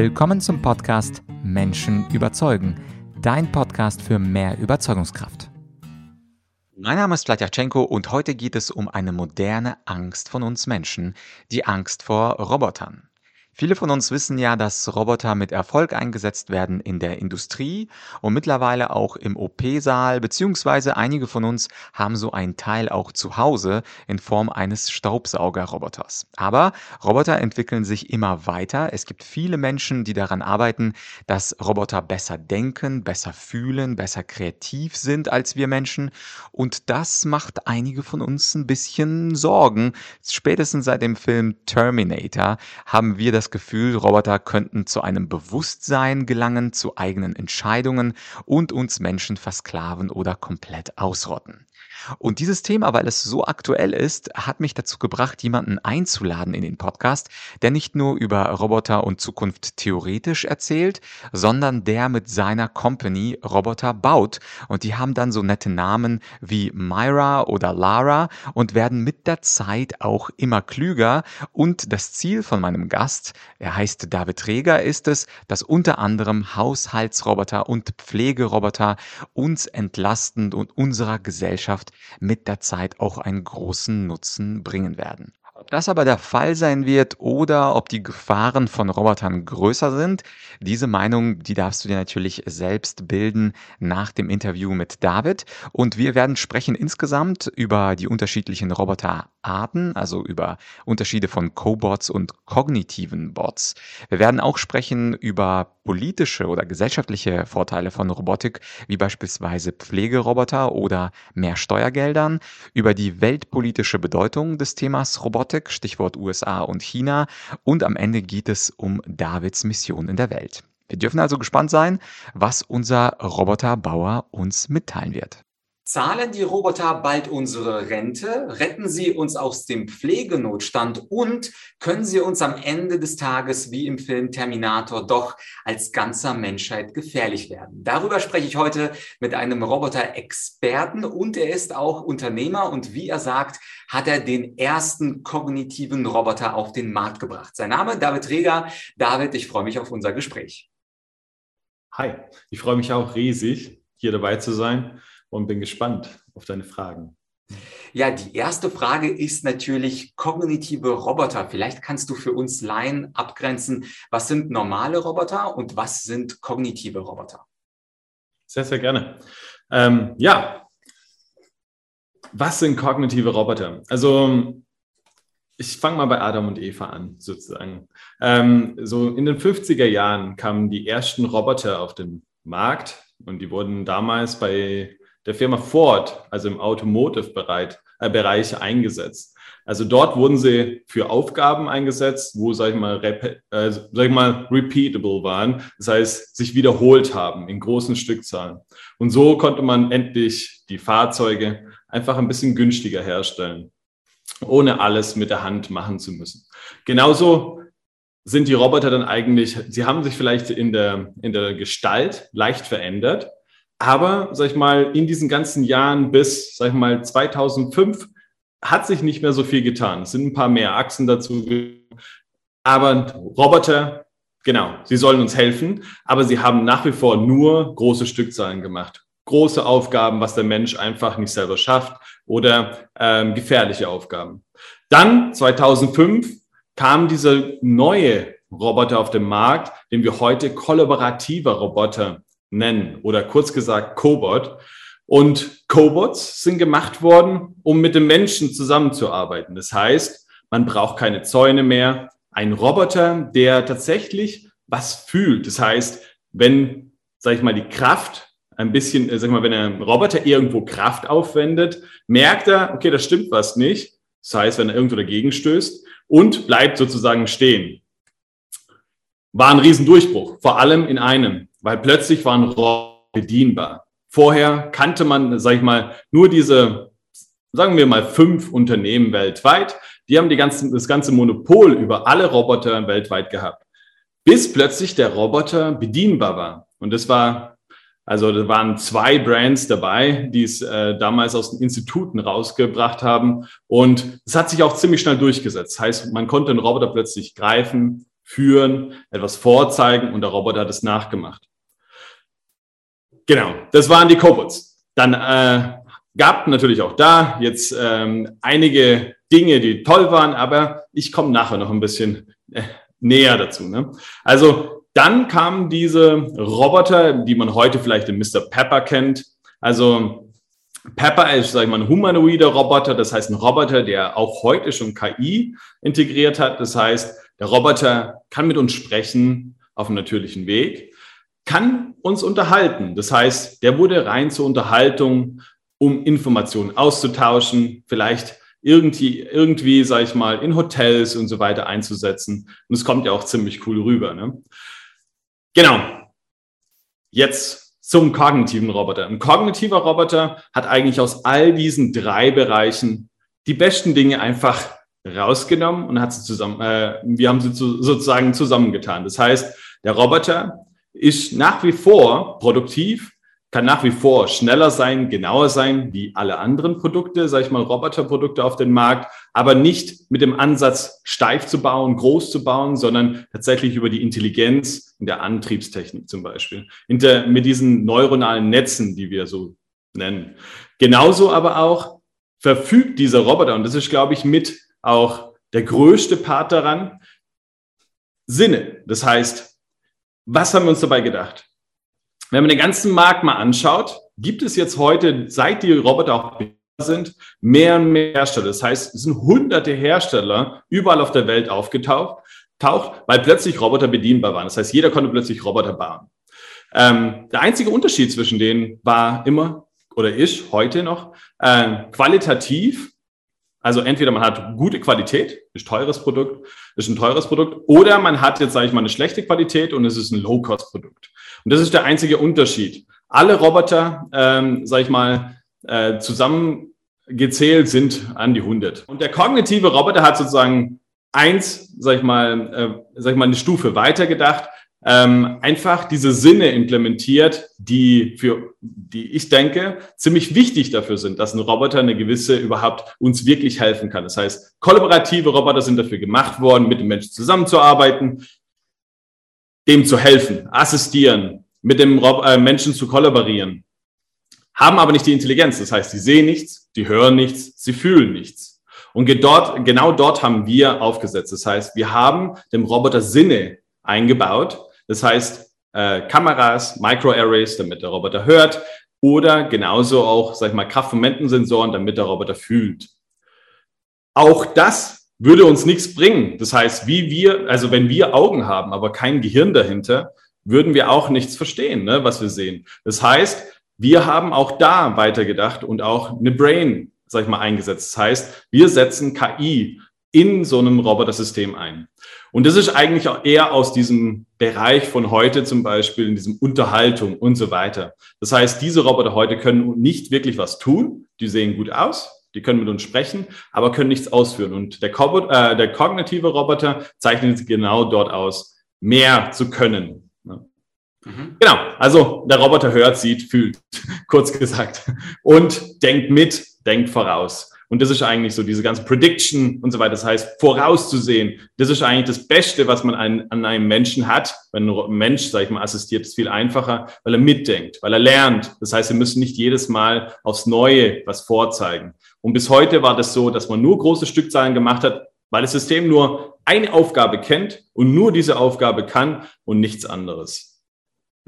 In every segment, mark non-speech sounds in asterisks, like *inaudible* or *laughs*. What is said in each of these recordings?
Willkommen zum Podcast Menschen überzeugen, dein Podcast für mehr Überzeugungskraft. Mein Name ist Vladyachenko und heute geht es um eine moderne Angst von uns Menschen, die Angst vor Robotern. Viele von uns wissen ja, dass Roboter mit Erfolg eingesetzt werden in der Industrie und mittlerweile auch im OP-Saal, beziehungsweise einige von uns haben so einen Teil auch zu Hause in Form eines Staubsaugerroboters. Aber Roboter entwickeln sich immer weiter. Es gibt viele Menschen, die daran arbeiten, dass Roboter besser denken, besser fühlen, besser kreativ sind als wir Menschen. Und das macht einige von uns ein bisschen Sorgen. Spätestens seit dem Film Terminator haben wir das Gefühl, Roboter könnten zu einem Bewusstsein gelangen, zu eigenen Entscheidungen und uns Menschen versklaven oder komplett ausrotten. Und dieses Thema, weil es so aktuell ist, hat mich dazu gebracht, jemanden einzuladen in den Podcast, der nicht nur über Roboter und Zukunft theoretisch erzählt, sondern der mit seiner Company Roboter baut. Und die haben dann so nette Namen wie Myra oder Lara und werden mit der Zeit auch immer klüger. Und das Ziel von meinem Gast, er heißt David Reger, ist es, dass unter anderem Haushaltsroboter und Pflegeroboter uns entlastend und unserer Gesellschaft mit der Zeit auch einen großen Nutzen bringen werden. Ob das aber der Fall sein wird oder ob die Gefahren von Robotern größer sind, diese Meinung, die darfst du dir natürlich selbst bilden nach dem Interview mit David. Und wir werden sprechen insgesamt über die unterschiedlichen Roboterarten, also über Unterschiede von Cobots und kognitiven Bots. Wir werden auch sprechen über politische oder gesellschaftliche Vorteile von Robotik, wie beispielsweise Pflegeroboter oder mehr Steuergeldern, über die weltpolitische Bedeutung des Themas Robotik Stichwort USA und China. Und am Ende geht es um Davids Mission in der Welt. Wir dürfen also gespannt sein, was unser Roboterbauer uns mitteilen wird. Zahlen die Roboter bald unsere Rente? Retten sie uns aus dem Pflegenotstand? Und können sie uns am Ende des Tages, wie im Film Terminator, doch als ganzer Menschheit gefährlich werden? Darüber spreche ich heute mit einem Roboter-Experten und er ist auch Unternehmer und wie er sagt, hat er den ersten kognitiven Roboter auf den Markt gebracht. Sein Name David Reger. David, ich freue mich auf unser Gespräch. Hi, ich freue mich auch riesig, hier dabei zu sein und bin gespannt auf deine Fragen. Ja, die erste Frage ist natürlich kognitive Roboter. Vielleicht kannst du für uns Laien abgrenzen, was sind normale Roboter und was sind kognitive Roboter? Sehr, sehr gerne. Ähm, ja, was sind kognitive Roboter? Also ich fange mal bei Adam und Eva an, sozusagen. Ähm, so in den 50er Jahren kamen die ersten Roboter auf den Markt und die wurden damals bei der Firma Ford, also im Automotive-Bereich äh, eingesetzt. Also dort wurden sie für Aufgaben eingesetzt, wo, sag ich mal, äh, sag ich mal, repeatable waren. Das heißt, sich wiederholt haben in großen Stückzahlen. Und so konnte man endlich die Fahrzeuge einfach ein bisschen günstiger herstellen, ohne alles mit der Hand machen zu müssen. Genauso sind die Roboter dann eigentlich, sie haben sich vielleicht in der, in der Gestalt leicht verändert, aber, sag ich mal, in diesen ganzen Jahren bis, sag ich mal, 2005 hat sich nicht mehr so viel getan. Es sind ein paar mehr Achsen dazu. Aber Roboter, genau, sie sollen uns helfen, aber sie haben nach wie vor nur große Stückzahlen gemacht. Große Aufgaben, was der Mensch einfach nicht selber schafft oder ähm, gefährliche Aufgaben. Dann 2005 kam dieser neue Roboter auf den Markt, den wir heute kollaborativer Roboter nennen oder kurz gesagt Cobot. Und Cobots sind gemacht worden, um mit dem Menschen zusammenzuarbeiten. Das heißt, man braucht keine Zäune mehr. Ein Roboter, der tatsächlich was fühlt. Das heißt, wenn, sag ich mal, die Kraft ein bisschen, äh, sag ich mal, wenn ein Roboter irgendwo Kraft aufwendet, merkt er, okay, das stimmt was nicht. Das heißt, wenn er irgendwo dagegen stößt und bleibt sozusagen stehen. War ein Riesendurchbruch, vor allem in einem weil plötzlich waren Roboter bedienbar. Vorher kannte man, sag ich mal, nur diese, sagen wir mal, fünf Unternehmen weltweit. Die haben die ganzen, das ganze Monopol über alle Roboter weltweit gehabt. Bis plötzlich der Roboter bedienbar war. Und das war, also da waren zwei Brands dabei, die es äh, damals aus den Instituten rausgebracht haben. Und es hat sich auch ziemlich schnell durchgesetzt. Das heißt, man konnte den Roboter plötzlich greifen, führen, etwas vorzeigen und der Roboter hat es nachgemacht. Genau, das waren die Cobots. Dann äh, gab natürlich auch da jetzt ähm, einige Dinge, die toll waren, aber ich komme nachher noch ein bisschen äh, näher dazu. Ne? Also dann kamen diese Roboter, die man heute vielleicht den Mr. Pepper kennt. Also Pepper ist, sag ich mal, ein humanoider Roboter, das heißt ein Roboter, der auch heute schon KI integriert hat. Das heißt, der Roboter kann mit uns sprechen auf einem natürlichen Weg, kann uns unterhalten. Das heißt, der wurde rein zur Unterhaltung, um Informationen auszutauschen, vielleicht irgendwie, irgendwie, sag ich mal, in Hotels und so weiter einzusetzen. Und es kommt ja auch ziemlich cool rüber. Ne? Genau. Jetzt zum kognitiven Roboter. Ein kognitiver Roboter hat eigentlich aus all diesen drei Bereichen die besten Dinge einfach rausgenommen und hat sie zusammen, äh, wir haben sie zu, sozusagen zusammengetan. Das heißt, der Roboter ist nach wie vor produktiv, kann nach wie vor schneller sein, genauer sein wie alle anderen Produkte, sage ich mal, Roboterprodukte auf dem Markt, aber nicht mit dem Ansatz, steif zu bauen, groß zu bauen, sondern tatsächlich über die Intelligenz in der Antriebstechnik zum Beispiel, Hinter, mit diesen neuronalen Netzen, die wir so nennen. Genauso aber auch verfügt dieser Roboter, und das ist, glaube ich, mit auch der größte Part daran, Sinne. Das heißt, was haben wir uns dabei gedacht? Wenn man den ganzen Markt mal anschaut, gibt es jetzt heute, seit die Roboter auch sind, mehr und mehr Hersteller. Das heißt, es sind hunderte Hersteller überall auf der Welt aufgetaucht, taucht, weil plötzlich Roboter bedienbar waren. Das heißt, jeder konnte plötzlich Roboter bauen. Ähm, der einzige Unterschied zwischen denen war immer oder ist heute noch äh, qualitativ. Also entweder man hat gute Qualität, ist teures Produkt, ist ein teures Produkt, oder man hat jetzt, sage ich mal, eine schlechte Qualität und es ist ein Low-Cost-Produkt. Und das ist der einzige Unterschied. Alle Roboter, ähm, sage ich mal, äh, zusammengezählt sind an die 100. Und der kognitive Roboter hat sozusagen eins, sag ich mal, äh, sag ich mal, eine Stufe weiter gedacht, ähm, einfach diese Sinne implementiert, die für, die ich denke, ziemlich wichtig dafür sind, dass ein Roboter eine gewisse überhaupt uns wirklich helfen kann. Das heißt, kollaborative Roboter sind dafür gemacht worden, mit dem Menschen zusammenzuarbeiten, dem zu helfen, assistieren, mit dem Rob äh, Menschen zu kollaborieren, haben aber nicht die Intelligenz. Das heißt, sie sehen nichts, die hören nichts, sie fühlen nichts. Und dort, genau dort haben wir aufgesetzt. Das heißt, wir haben dem Roboter Sinne eingebaut. Das heißt, äh, Kameras, Microarrays, damit der Roboter hört, oder genauso auch, sag ich mal, Kraftmomentensensoren, damit der Roboter fühlt. Auch das würde uns nichts bringen. Das heißt, wie wir, also wenn wir Augen haben, aber kein Gehirn dahinter, würden wir auch nichts verstehen, ne, was wir sehen. Das heißt, wir haben auch da weitergedacht und auch eine Brain, sag ich mal, eingesetzt. Das heißt, wir setzen KI in so einem Robotersystem ein. Und das ist eigentlich auch eher aus diesem Bereich von heute zum Beispiel, in diesem Unterhaltung und so weiter. Das heißt, diese Roboter heute können nicht wirklich was tun. Die sehen gut aus, die können mit uns sprechen, aber können nichts ausführen. Und der, Cobot, äh, der kognitive Roboter zeichnet sich genau dort aus, mehr zu können. Ne? Mhm. Genau, also der Roboter hört, sieht, fühlt, *laughs* kurz gesagt, und denkt mit, denkt voraus. Und das ist eigentlich so diese ganze Prediction und so weiter. Das heißt, vorauszusehen. Das ist eigentlich das Beste, was man an, an einem Menschen hat. Wenn ein Mensch, sag ich mal, assistiert, ist viel einfacher, weil er mitdenkt, weil er lernt. Das heißt, wir müssen nicht jedes Mal aufs Neue was vorzeigen. Und bis heute war das so, dass man nur große Stückzahlen gemacht hat, weil das System nur eine Aufgabe kennt und nur diese Aufgabe kann und nichts anderes.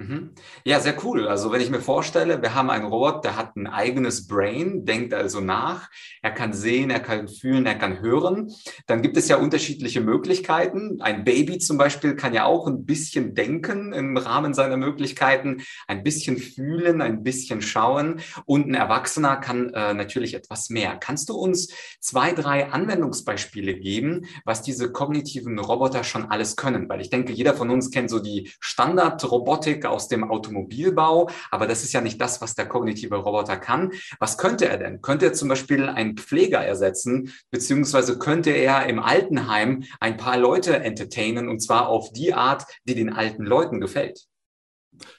Mhm. Ja, sehr cool. Also wenn ich mir vorstelle, wir haben einen Robot, der hat ein eigenes Brain, denkt also nach, er kann sehen, er kann fühlen, er kann hören, dann gibt es ja unterschiedliche Möglichkeiten. Ein Baby zum Beispiel kann ja auch ein bisschen denken im Rahmen seiner Möglichkeiten, ein bisschen fühlen, ein bisschen schauen und ein Erwachsener kann äh, natürlich etwas mehr. Kannst du uns zwei, drei Anwendungsbeispiele geben, was diese kognitiven Roboter schon alles können? Weil ich denke, jeder von uns kennt so die Standardrobotik aus dem Automobilbau, aber das ist ja nicht das, was der kognitive Roboter kann. Was könnte er denn? Könnte er zum Beispiel einen Pfleger ersetzen, beziehungsweise könnte er im Altenheim ein paar Leute entertainen und zwar auf die Art, die den alten Leuten gefällt?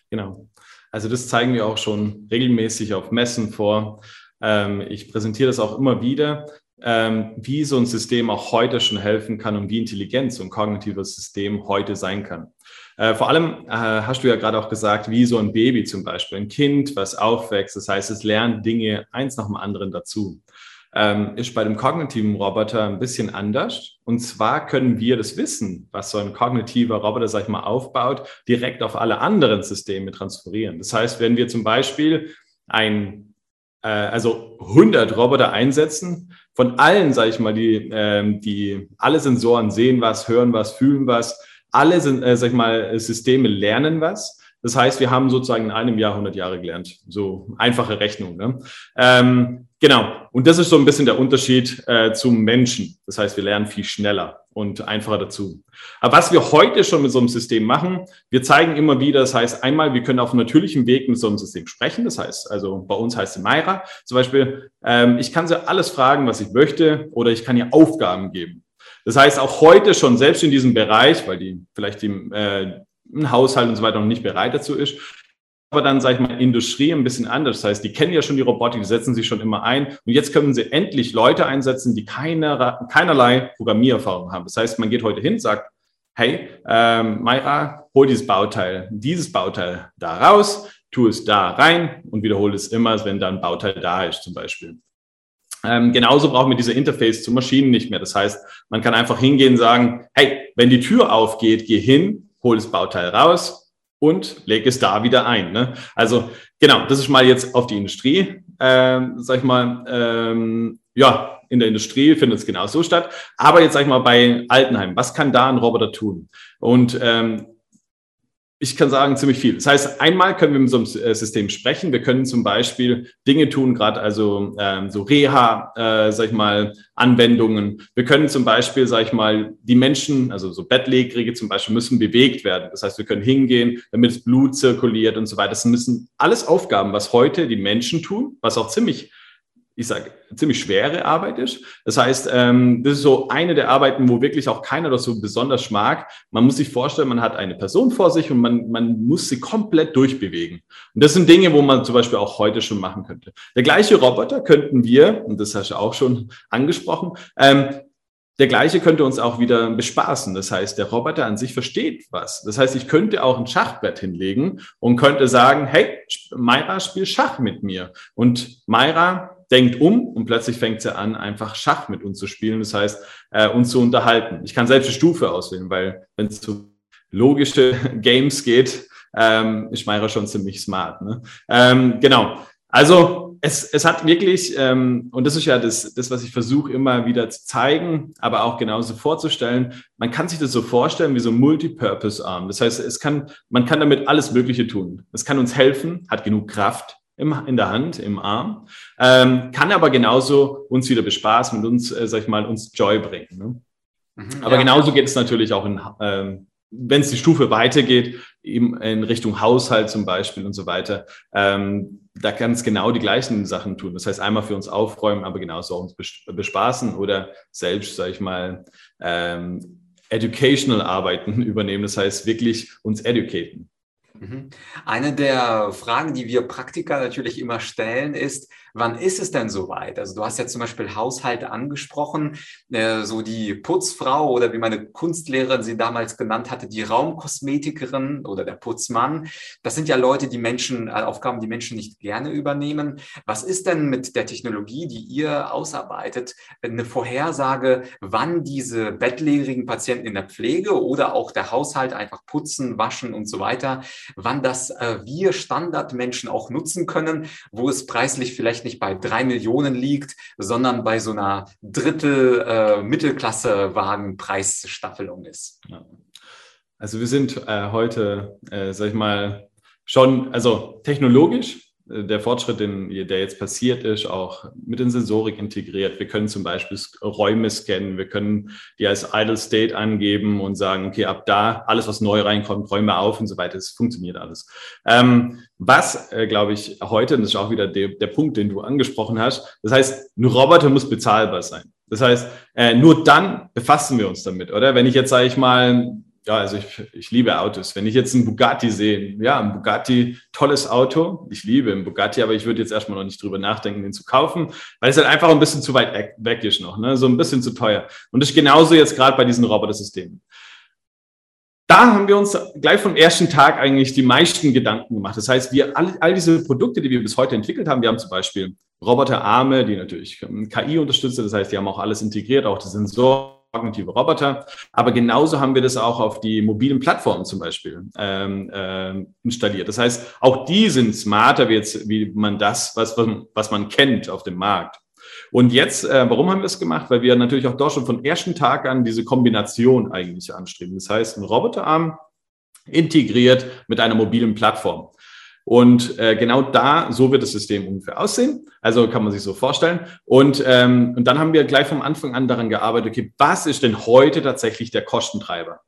Genau. Also das zeigen wir auch schon regelmäßig auf Messen vor. Ähm, ich präsentiere das auch immer wieder. ähm, wie so ein System auch heute schon helfen kann und wie intelligent so ein kognitives System heute sein kann. Äh, vor allem äh, hast du ja gerade auch gesagt, wie so ein Baby zum Beispiel, ein Kind, was aufwächst. Das heißt, es lernt Dinge eins nach dem anderen dazu. Ähm, ist bei dem kognitiven Roboter ein bisschen anders. Und zwar können wir das Wissen, was so ein kognitiver Roboter, sag ich mal, aufbaut, direkt auf alle anderen Systeme transferieren. Das heißt, wenn wir zum Beispiel ein, äh, also 100 Roboter einsetzen, von allen, sage ich mal, die, ähm, die alle Sensoren sehen was, hören was, fühlen was, alle sind, äh, sag ich mal, Systeme lernen was. Das heißt, wir haben sozusagen in einem Jahr 100 Jahre gelernt. So einfache Rechnung. Ne? Ähm, genau. Und das ist so ein bisschen der Unterschied äh, zum Menschen. Das heißt, wir lernen viel schneller und einfacher dazu. Aber was wir heute schon mit so einem System machen, wir zeigen immer wieder, das heißt einmal, wir können auf natürlichem Weg mit so einem System sprechen. Das heißt, also bei uns heißt es Mayra zum Beispiel, ähm, ich kann sie alles fragen, was ich möchte, oder ich kann ihr Aufgaben geben. Das heißt, auch heute schon, selbst in diesem Bereich, weil die vielleicht die, äh, ein Haushalt und so weiter noch nicht bereit dazu ist, aber dann, sage ich mal, Industrie ein bisschen anders. Das heißt, die kennen ja schon die Robotik, die setzen sich schon immer ein. Und jetzt können sie endlich Leute einsetzen, die keine, keinerlei Programmiererfahrung haben. Das heißt, man geht heute hin, sagt, hey, ähm, Mayra, hol dieses Bauteil, dieses Bauteil da raus, tu es da rein und wiederhole es immer, wenn da ein Bauteil da ist, zum Beispiel. Ähm, genauso brauchen wir diese Interface zu Maschinen nicht mehr. Das heißt, man kann einfach hingehen und sagen, hey, wenn die Tür aufgeht, geh hin, hol das Bauteil raus und leg es da wieder ein. Ne? Also genau, das ist mal jetzt auf die Industrie, ähm, sag ich mal, ähm, ja, in der Industrie findet es genau so statt. Aber jetzt sag ich mal bei Altenheim, was kann da ein Roboter tun? Und ähm, ich kann sagen, ziemlich viel. Das heißt, einmal können wir mit so einem äh, System sprechen. Wir können zum Beispiel Dinge tun, gerade also ähm, so Reha, äh, sag ich mal, Anwendungen. Wir können zum Beispiel, sag ich mal, die Menschen, also so Bettlägerige zum Beispiel, müssen bewegt werden. Das heißt, wir können hingehen, damit das Blut zirkuliert und so weiter. Das müssen alles Aufgaben, was heute die Menschen tun, was auch ziemlich ich sage, ziemlich schwere Arbeit ist. Das heißt, ähm, das ist so eine der Arbeiten, wo wirklich auch keiner das so besonders mag. Man muss sich vorstellen, man hat eine Person vor sich und man, man muss sie komplett durchbewegen. Und das sind Dinge, wo man zum Beispiel auch heute schon machen könnte. Der gleiche Roboter könnten wir, und das hast du auch schon angesprochen, ähm, der gleiche könnte uns auch wieder bespaßen. Das heißt, der Roboter an sich versteht was. Das heißt, ich könnte auch ein Schachbrett hinlegen und könnte sagen, hey, Mayra, spiel Schach mit mir. Und Mayra denkt um und plötzlich fängt sie an, einfach Schach mit uns zu spielen. Das heißt, äh, uns zu unterhalten. Ich kann selbst eine Stufe auswählen, weil wenn es zu logische *laughs* Games geht, ähm, ist Meira schon ziemlich smart. Ne? Ähm, genau. Also es, es hat wirklich, ähm, und das ist ja das, das was ich versuche immer wieder zu zeigen, aber auch genauso vorzustellen, man kann sich das so vorstellen wie so ein Multipurpose-Arm. Das heißt, es kann, man kann damit alles Mögliche tun. Es kann uns helfen, hat genug Kraft, im, in der Hand, im Arm, ähm, kann aber genauso uns wieder bespaßen und uns, äh, sag ich mal, uns Joy bringen. Ne? Mhm, aber ja. genauso geht es natürlich auch in, ähm, wenn es die Stufe weitergeht, eben in Richtung Haushalt zum Beispiel und so weiter, ähm, da kann es genau die gleichen Sachen tun. Das heißt, einmal für uns aufräumen, aber genauso auch uns bespaßen oder selbst, sag ich mal, ähm, educational Arbeiten *laughs* übernehmen. Das heißt, wirklich uns educaten. Mhm. Eine der Fragen, die wir Praktiker natürlich immer stellen, ist, wann ist es denn soweit? Also du hast ja zum Beispiel Haushalte angesprochen, äh, so die Putzfrau oder wie meine Kunstlehrerin sie damals genannt hatte, die Raumkosmetikerin oder der Putzmann. Das sind ja Leute, die Menschen, äh, Aufgaben, die Menschen nicht gerne übernehmen. Was ist denn mit der Technologie, die ihr ausarbeitet, eine Vorhersage, wann diese bettlehrigen Patienten in der Pflege oder auch der Haushalt einfach putzen, waschen und so weiter, wann das äh, wir Standardmenschen auch nutzen können, wo es preislich vielleicht nicht bei drei Millionen liegt, sondern bei so einer Drittel äh, ist. Also wir sind äh, heute, äh, sag ich mal, schon, also technologisch der Fortschritt, den, der jetzt passiert ist, auch mit den Sensorik integriert. Wir können zum Beispiel Räume scannen, wir können die als Idle State angeben und sagen, okay, ab da alles, was neu reinkommt, Räume auf und so weiter. Es funktioniert alles. Ähm, was, äh, glaube ich, heute, und das ist auch wieder der, der Punkt, den du angesprochen hast, das heißt, ein Roboter muss bezahlbar sein. Das heißt, äh, nur dann befassen wir uns damit, oder? Wenn ich jetzt, sage ich mal, ja, also ich, ich liebe Autos. Wenn ich jetzt einen Bugatti sehe, ja, ein Bugatti, tolles Auto. Ich liebe einen Bugatti, aber ich würde jetzt erstmal noch nicht drüber nachdenken, den zu kaufen, weil es halt einfach ein bisschen zu weit weg ist noch, ne? so ein bisschen zu teuer. Und das ist genauso jetzt gerade bei diesen Roboter-Systemen. Da haben wir uns gleich vom ersten Tag eigentlich die meisten Gedanken gemacht. Das heißt, wir all, all diese Produkte, die wir bis heute entwickelt haben, wir haben zum Beispiel Roboterarme, die natürlich KI unterstützen. Das heißt, die haben auch alles integriert, auch die Sensoren kognitive Roboter. Aber genauso haben wir das auch auf die mobilen Plattformen zum Beispiel ähm, äh, installiert. Das heißt, auch die sind smarter wie, jetzt, wie man das, was, was, was man kennt auf dem Markt. Und jetzt, äh, warum haben wir es gemacht? Weil wir natürlich auch dort schon von ersten Tag an diese Kombination eigentlich anstreben. Das heißt, ein Roboterarm integriert mit einer mobilen Plattform. Und äh, genau da, so wird das System ungefähr aussehen. Also kann man sich so vorstellen. Und, ähm, und dann haben wir gleich vom Anfang an daran gearbeitet, okay, was ist denn heute tatsächlich der Kostentreiber?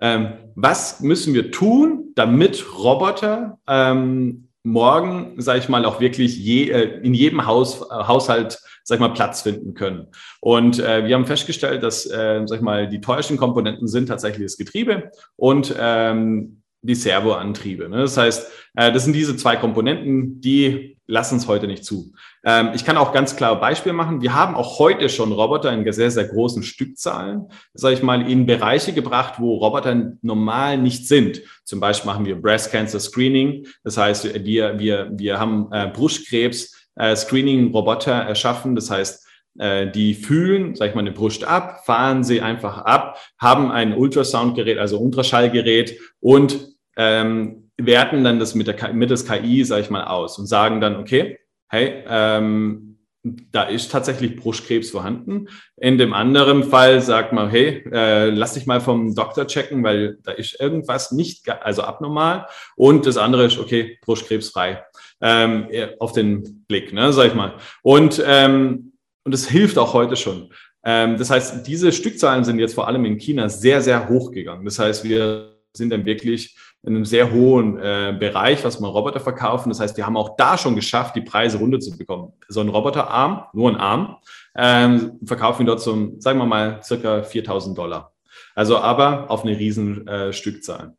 Ähm, was müssen wir tun, damit Roboter ähm, morgen, sage ich mal, auch wirklich je, äh, in jedem Haus, äh, Haushalt, sag ich mal, Platz finden können. Und äh, wir haben festgestellt, dass, äh, sag ich mal, die teuersten Komponenten sind tatsächlich das Getriebe und ähm, die Servoantriebe. Ne? Das heißt, äh, das sind diese zwei Komponenten, die lassen es heute nicht zu. Ähm, ich kann auch ganz klar Beispiel machen. Wir haben auch heute schon Roboter in sehr, sehr großen Stückzahlen, sage ich mal, in Bereiche gebracht, wo Roboter normal nicht sind. Zum Beispiel machen wir Breast Cancer Screening. Das heißt, wir, wir, wir haben äh, Brustkrebs äh, Screening-Roboter erschaffen. Das heißt, äh, die fühlen, sag ich mal, eine Brust ab, fahren sie einfach ab, haben ein Ultrasoundgerät, also Ultraschallgerät und ähm, werten dann das mit der, mittels KI, sage ich mal, aus und sagen dann, okay, hey, ähm, da ist tatsächlich Brustkrebs vorhanden. In dem anderen Fall sagt man, hey, äh, lass dich mal vom Doktor checken, weil da ist irgendwas nicht, also abnormal. Und das andere ist, okay, Brustkrebsfrei ähm, auf den Blick, ne, sag ich mal. Und ähm, und es hilft auch heute schon. Ähm, das heißt, diese Stückzahlen sind jetzt vor allem in China sehr, sehr hoch gegangen. Das heißt, wir sind dann wirklich in einem sehr hohen äh, Bereich, was man Roboter verkaufen. Das heißt, wir haben auch da schon geschafft, die Preise runterzubekommen. So ein Roboterarm, nur ein Arm, ähm, verkaufen wir dort zum, sagen wir mal, circa 4000 Dollar. Also aber auf eine riesen äh, Stückzahl.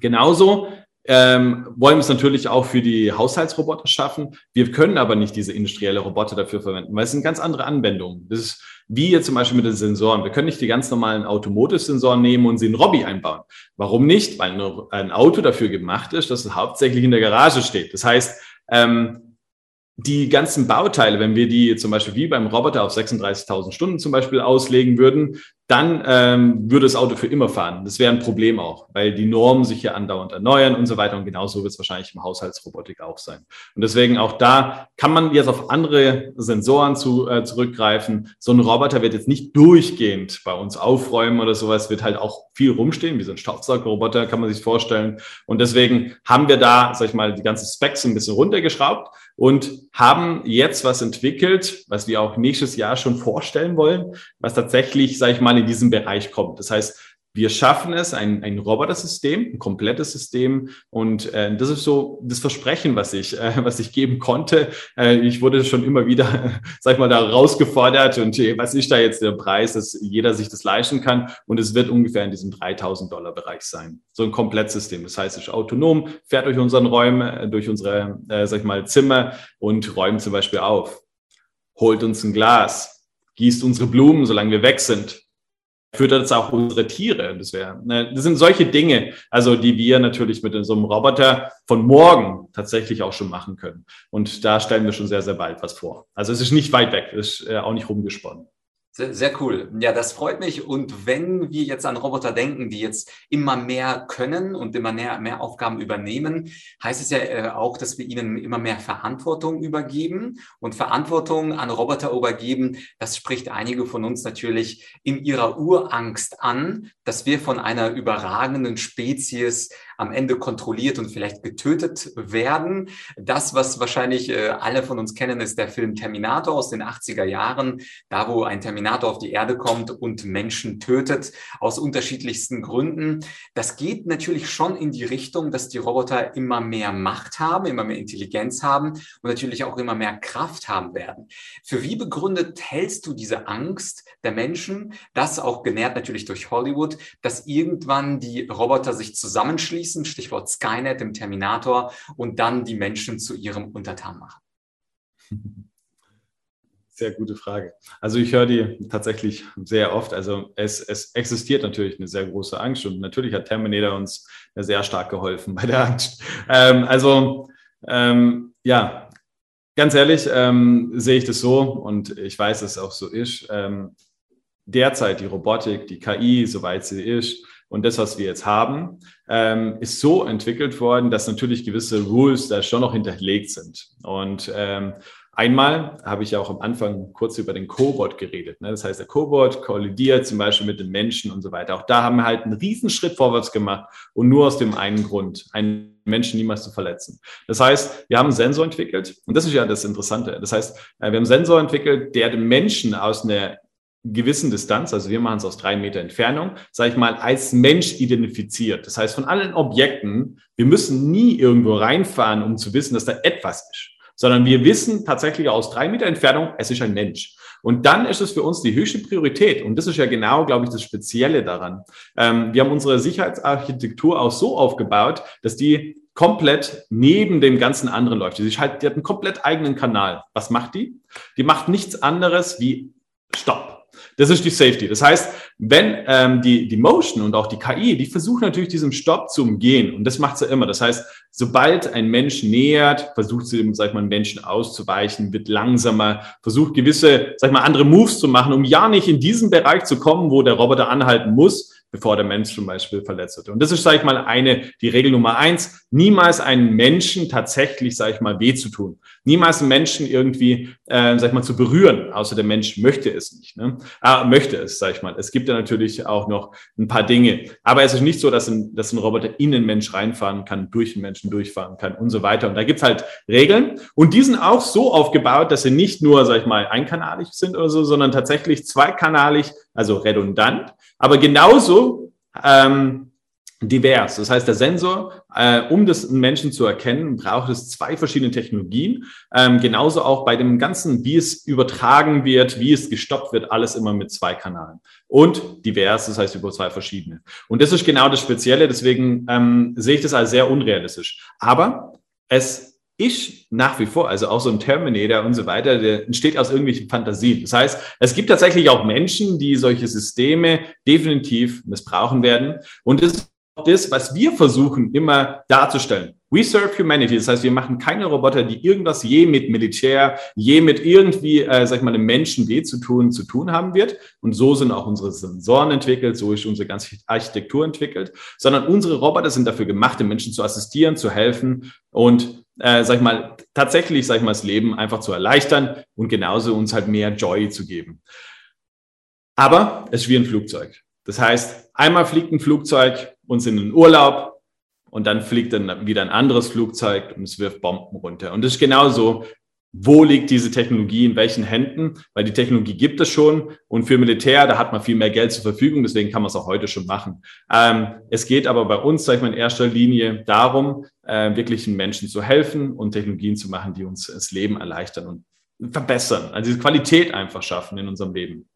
Genauso ähm, wollen es natürlich auch für die Haushaltsroboter schaffen. Wir können aber nicht diese industrielle Roboter dafür verwenden, weil es sind ganz andere Anwendungen. Das ist wie jetzt zum Beispiel mit den Sensoren. Wir können nicht die ganz normalen Automotive-Sensoren nehmen und sie in Robby einbauen. Warum nicht? Weil ein Auto dafür gemacht ist, dass es hauptsächlich in der Garage steht. Das heißt, ähm, die ganzen Bauteile, wenn wir die zum Beispiel wie beim Roboter auf 36.000 Stunden zum Beispiel auslegen würden, dann ähm, würde das Auto für immer fahren. Das wäre ein Problem auch, weil die Normen sich ja andauernd erneuern und so weiter. Und genauso wird es wahrscheinlich im Haushaltsrobotik auch sein. Und deswegen auch da kann man jetzt auf andere Sensoren zu, äh, zurückgreifen. So ein Roboter wird jetzt nicht durchgehend bei uns aufräumen oder sowas, wird halt auch viel rumstehen, wie so ein Staubsaugerroboter, kann man sich vorstellen. Und deswegen haben wir da, sag ich mal, die ganze Specs ein bisschen runtergeschraubt und haben jetzt was entwickelt, was wir auch nächstes Jahr schon vorstellen wollen, was tatsächlich, sage ich mal, in diesem Bereich kommt. Das heißt, wir schaffen es, ein, ein Roboter-System, ein komplettes System. Und äh, das ist so das Versprechen, was ich, äh, was ich geben konnte. Äh, ich wurde schon immer wieder, *laughs* sag ich mal, da rausgefordert. Und äh, was ist da jetzt der Preis, dass jeder sich das leisten kann? Und es wird ungefähr in diesem 3000 Dollar Bereich sein. So ein Komplettsystem. Das heißt, es ist autonom, fährt durch unseren Räumen, äh, durch unsere, äh, sag ich mal, Zimmer und räumt zum Beispiel auf. Holt uns ein Glas, gießt unsere Blumen, solange wir weg sind füttert es auch unsere Tiere. Das, wäre, ne, das sind solche Dinge, also die wir natürlich mit so einem Roboter von morgen tatsächlich auch schon machen können. Und da stellen wir schon sehr, sehr bald was vor. Also es ist nicht weit weg, es ist äh, auch nicht rumgesponnen. Sehr, sehr cool. Ja, das freut mich. Und wenn wir jetzt an Roboter denken, die jetzt immer mehr können und immer mehr, mehr Aufgaben übernehmen, heißt es ja äh, auch, dass wir ihnen immer mehr Verantwortung übergeben. Und Verantwortung an Roboter übergeben, das spricht einige von uns natürlich in ihrer Urangst an, dass wir von einer überragenden Spezies am Ende kontrolliert und vielleicht getötet werden. Das, was wahrscheinlich äh, alle von uns kennen, ist der Film Terminator aus den 80er Jahren, da wo ein Terminator auf die Erde kommt und Menschen tötet aus unterschiedlichsten Gründen. Das geht natürlich schon in die Richtung, dass die Roboter immer mehr Macht haben, immer mehr Intelligenz haben und natürlich auch immer mehr Kraft haben werden. Für wie begründet hältst du diese Angst der Menschen, das auch genährt natürlich durch Hollywood, dass irgendwann die Roboter sich zusammenschließen, Stichwort Skynet im Terminator, und dann die Menschen zu ihrem Untertan machen? Sehr gute Frage. Also ich höre die tatsächlich sehr oft. Also es, es existiert natürlich eine sehr große Angst und natürlich hat Terminator uns sehr stark geholfen bei der Angst. Ähm, also ähm, ja, ganz ehrlich ähm, sehe ich das so und ich weiß, dass es auch so ist. Ähm, derzeit die Robotik, die KI, soweit sie ist, und das, was wir jetzt haben, ähm, ist so entwickelt worden, dass natürlich gewisse Rules da schon noch hinterlegt sind. Und ähm, Einmal habe ich ja auch am Anfang kurz über den Cobot geredet. Ne? Das heißt, der Cobot kollidiert zum Beispiel mit den Menschen und so weiter. Auch da haben wir halt einen Riesenschritt vorwärts gemacht und nur aus dem einen Grund, einen Menschen niemals zu verletzen. Das heißt, wir haben einen Sensor entwickelt und das ist ja das Interessante. Das heißt, äh, wir haben einen Sensor entwickelt, der den Menschen aus einer gewissen Distanz, also wir machen es aus drei Meter Entfernung, sage ich mal, als Mensch identifiziert. Das heißt, von allen Objekten, wir müssen nie irgendwo reinfahren, um zu wissen, dass da etwas ist sondern wir wissen tatsächlich aus drei Meter Entfernung, es ist ein Mensch. Und dann ist es für uns die höchste Priorität. Und das ist ja genau, glaube ich, das Spezielle daran. Ähm, wir haben unsere Sicherheitsarchitektur auch so aufgebaut, dass die komplett neben dem ganzen anderen läuft. Die, halt, die hat einen komplett eigenen Kanal. Was macht die? Die macht nichts anderes wie Stopp. Das ist die Safety. Das heißt, wenn ähm, die, die Motion und auch die KI, die versuchen natürlich diesen Stopp zu umgehen. Und das macht sie immer. Das heißt, sobald ein Mensch nähert, versucht sie, sag ich mal, Menschen auszuweichen, wird langsamer, versucht gewisse, sag ich mal, andere Moves zu machen, um ja nicht in diesen Bereich zu kommen, wo der Roboter anhalten muss, bevor der Mensch zum Beispiel verletzt wird. Und das ist, sage ich mal, eine, die Regel Nummer eins, niemals einen Menschen tatsächlich, sage ich mal, weh zu tun. Niemals einen Menschen irgendwie, äh, sag ich mal, zu berühren, außer der Mensch möchte es nicht. Ne? Ah, möchte es, sage ich mal. Es gibt ja natürlich auch noch ein paar Dinge. Aber es ist nicht so, dass ein, dass ein Roboter in den Mensch reinfahren kann, durch den Menschen durchfahren kann und so weiter. Und da gibt's halt Regeln. Und die sind auch so aufgebaut, dass sie nicht nur, sag ich mal, einkanalig sind oder so, sondern tatsächlich zweikanalig, also redundant aber genauso ähm, divers. Das heißt, der Sensor, äh, um das Menschen zu erkennen, braucht es zwei verschiedene Technologien. Ähm, genauso auch bei dem Ganzen, wie es übertragen wird, wie es gestoppt wird, alles immer mit zwei Kanalen. Und divers, das heißt über zwei verschiedene. Und das ist genau das Spezielle, deswegen ähm, sehe ich das als sehr unrealistisch. Aber es ich nach wie vor, also auch so ein Terminator und so weiter, der entsteht aus irgendwelchen Fantasien. Das heißt, es gibt tatsächlich auch Menschen, die solche Systeme definitiv missbrauchen werden. Und das ist das, was wir versuchen immer darzustellen. We serve humanity. Das heißt, wir machen keine Roboter, die irgendwas je mit Militär, je mit irgendwie, äh, sag ich mal, einem Menschen weh zu tun, zu tun haben wird. Und so sind auch unsere Sensoren entwickelt, so ist unsere ganze Architektur entwickelt, sondern unsere Roboter sind dafür gemacht, den Menschen zu assistieren, zu helfen und äh, sag ich mal, tatsächlich, sag ich mal, das Leben einfach zu erleichtern und genauso uns halt mehr Joy zu geben. Aber es ist wie ein Flugzeug. Das heißt, einmal fliegt ein Flugzeug uns in den Urlaub und dann fliegt dann wieder ein anderes Flugzeug und es wirft Bomben runter. Und das ist genauso wo liegt diese Technologie in welchen Händen, weil die Technologie gibt es schon und für Militär, da hat man viel mehr Geld zur Verfügung, deswegen kann man es auch heute schon machen. Ähm, es geht aber bei uns, sage ich mal, in erster Linie darum, äh, wirklich Menschen zu helfen und Technologien zu machen, die uns das Leben erleichtern und verbessern, also diese Qualität einfach schaffen in unserem Leben.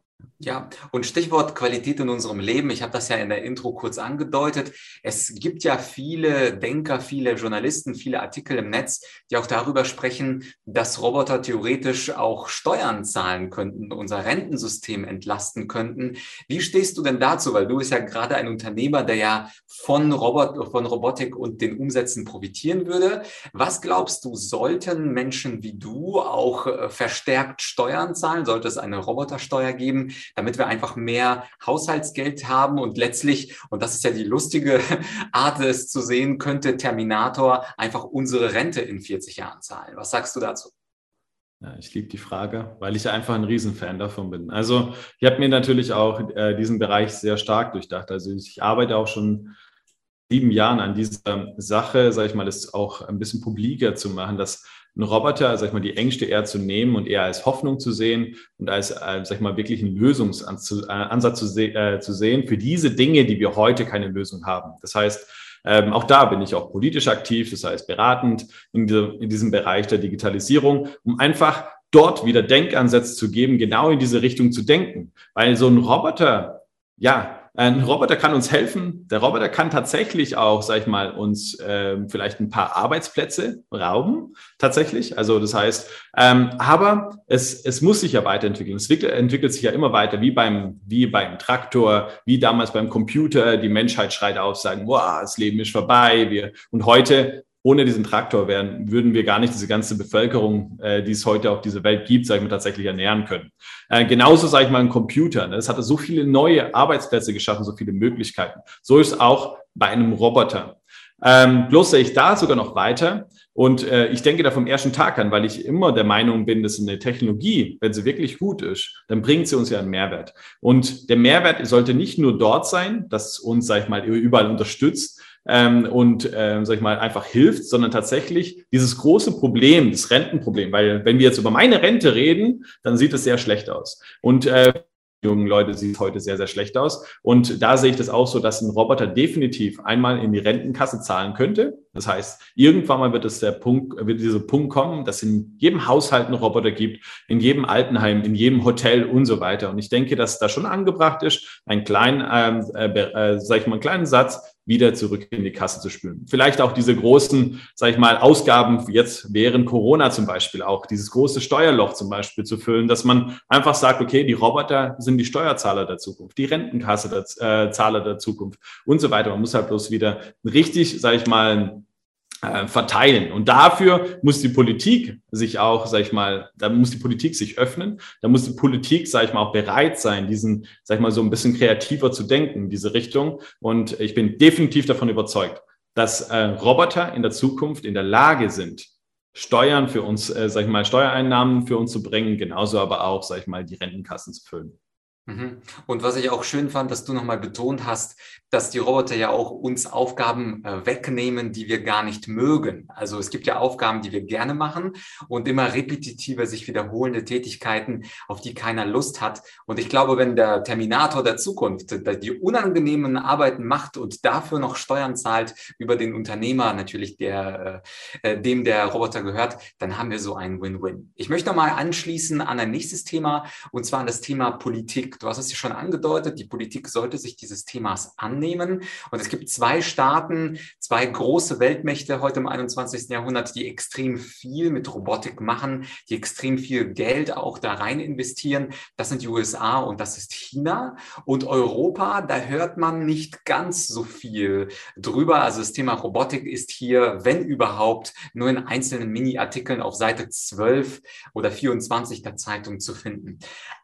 Ja, und Stichwort Qualität in unserem Leben. Ich habe das ja in der Intro kurz angedeutet. Es gibt ja viele Denker, viele Journalisten, viele Artikel im Netz, die auch darüber sprechen, dass Roboter theoretisch auch Steuern zahlen könnten, unser Rentensystem entlasten könnten. Wie stehst du denn dazu? Weil du bist ja gerade ein Unternehmer, der ja von, Robot, von Robotik und den Umsätzen profitieren würde. Was glaubst du, sollten Menschen wie du auch äh, verstärkt Steuern zahlen? Sollte es eine Robotersteuer geben? Damit wir einfach mehr Haushaltsgeld haben und letztlich, und das ist ja die lustige *laughs* Art, es zu sehen, könnte Terminator einfach unsere Rente in 40 Jahren zahlen. Was sagst du dazu? Ja, ich liebe die Frage, weil ich einfach ein Riesenfan davon bin. Also ich habe mir natürlich auch äh, diesen Bereich sehr stark durchdacht. Also ich arbeite auch schon sieben Jahren an dieser Sache, sage ich mal, das auch ein bisschen publiker zu machen, dass einen Roboter, sag ich mal, die Ängste eher zu nehmen und eher als Hoffnung zu sehen und als, äh, sag ich mal, wirklich einen Lösungsansatz zu, se äh, zu sehen für diese Dinge, die wir heute keine Lösung haben. Das heißt, ähm, auch da bin ich auch politisch aktiv, das heißt beratend in, diese, in diesem Bereich der Digitalisierung, um einfach dort wieder Denkansätze zu geben, genau in diese Richtung zu denken. Weil so ein Roboter, ja, ein Roboter kann uns helfen. Der Roboter kann tatsächlich auch, sag ich mal, uns äh, vielleicht ein paar Arbeitsplätze rauben, tatsächlich. Also das heißt, ähm, aber es, es muss sich ja weiterentwickeln. Es entwickelt, sich ja immer weiter, wie beim, wie beim Traktor, wie damals beim Computer. Die Menschheit schreit auf, sagen, wow, das Leben ist vorbei. Wir, und heute ohne diesen Traktor wären, würden wir gar nicht diese ganze Bevölkerung, äh, die es heute auf dieser Welt gibt, sage ich mal, tatsächlich ernähren können. Äh, genauso sage ich mal ein Computer. Ne? Es hat so viele neue Arbeitsplätze geschaffen, so viele Möglichkeiten. So ist auch bei einem Roboter. Ähm, bloß sehe ich da sogar noch weiter. Und äh, ich denke da vom ersten Tag an, weil ich immer der Meinung bin, dass eine Technologie, wenn sie wirklich gut ist, dann bringt sie uns ja einen Mehrwert. Und der Mehrwert sollte nicht nur dort sein, dass uns, sag ich mal, überall unterstützt, ähm, und, äh, sag ich mal, einfach hilft, sondern tatsächlich dieses große Problem, das Rentenproblem, weil wenn wir jetzt über meine Rente reden, dann sieht es sehr schlecht aus. Und äh, jungen Leute sieht es heute sehr, sehr schlecht aus. Und da sehe ich das auch so, dass ein Roboter definitiv einmal in die Rentenkasse zahlen könnte. Das heißt, irgendwann mal wird es der Punkt, wird dieser Punkt kommen, dass in jedem Haushalt einen Roboter gibt, in jedem Altenheim, in jedem Hotel und so weiter. Und ich denke, dass da schon angebracht ist, einen kleinen, ähm, äh, äh, sag ich mal, einen kleinen Satz wieder zurück in die Kasse zu spülen. Vielleicht auch diese großen, sage ich mal, Ausgaben jetzt während Corona zum Beispiel auch, dieses große Steuerloch zum Beispiel zu füllen, dass man einfach sagt, okay, die Roboter sind die Steuerzahler der Zukunft, die Rentenkasse der äh, Zahler der Zukunft und so weiter. Man muss halt bloß wieder richtig, sage ich mal, verteilen. Und dafür muss die Politik sich auch, sag ich mal, da muss die Politik sich öffnen, da muss die Politik, sag ich mal, auch bereit sein, diesen, sag ich mal, so ein bisschen kreativer zu denken, diese Richtung. Und ich bin definitiv davon überzeugt, dass äh, Roboter in der Zukunft in der Lage sind, Steuern für uns, äh, sag ich mal, Steuereinnahmen für uns zu bringen, genauso aber auch, sag ich mal, die Rentenkassen zu füllen. Mhm. Und was ich auch schön fand, dass du nochmal betont hast, dass die Roboter ja auch uns Aufgaben äh, wegnehmen, die wir gar nicht mögen. Also es gibt ja Aufgaben, die wir gerne machen und immer repetitive, sich wiederholende Tätigkeiten, auf die keiner Lust hat. Und ich glaube, wenn der Terminator der Zukunft die unangenehmen Arbeiten macht und dafür noch Steuern zahlt über den Unternehmer, natürlich der, äh, äh dem der Roboter gehört, dann haben wir so einen Win-Win. Ich möchte nochmal anschließen an ein nächstes Thema und zwar an das Thema Politik. Du hast es ja schon angedeutet, die Politik sollte sich dieses Themas annehmen. Und es gibt zwei Staaten, zwei große Weltmächte heute im 21. Jahrhundert, die extrem viel mit Robotik machen, die extrem viel Geld auch da rein investieren. Das sind die USA und das ist China. Und Europa, da hört man nicht ganz so viel drüber. Also das Thema Robotik ist hier, wenn überhaupt, nur in einzelnen Mini-Artikeln auf Seite 12 oder 24 der Zeitung zu finden.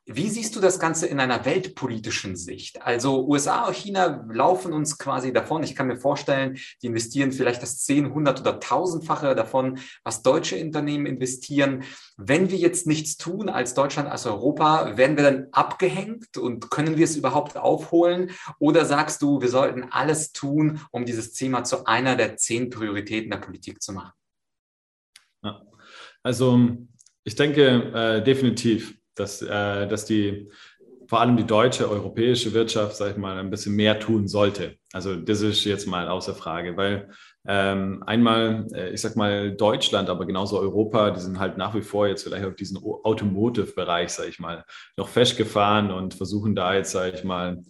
Wie siehst du das Ganze in einer weltpolitischen Sicht? Also USA und China laufen uns quasi davon. Ich kann mir vorstellen, die investieren vielleicht das 10, 100 oder 1000-fache davon, was deutsche Unternehmen investieren. Wenn wir jetzt nichts tun als Deutschland, als Europa, werden wir dann abgehängt und können wir es überhaupt aufholen? Oder sagst du, wir sollten alles tun, um dieses Thema zu einer der zehn Prioritäten der Politik zu machen? Ja. Also ich denke äh, definitiv dass, äh, dass die vor allem die deutsche, europäische Wirtschaft, sag ich mal, ein bisschen mehr tun sollte. Also das ist jetzt mal außer Frage, weil ähm, einmal, äh, ich sag mal, Deutschland, aber genauso Europa, die sind halt nach wie vor jetzt vielleicht auf diesen Automotive-Bereich, sag ich mal, noch festgefahren und versuchen da jetzt, sag ich mal,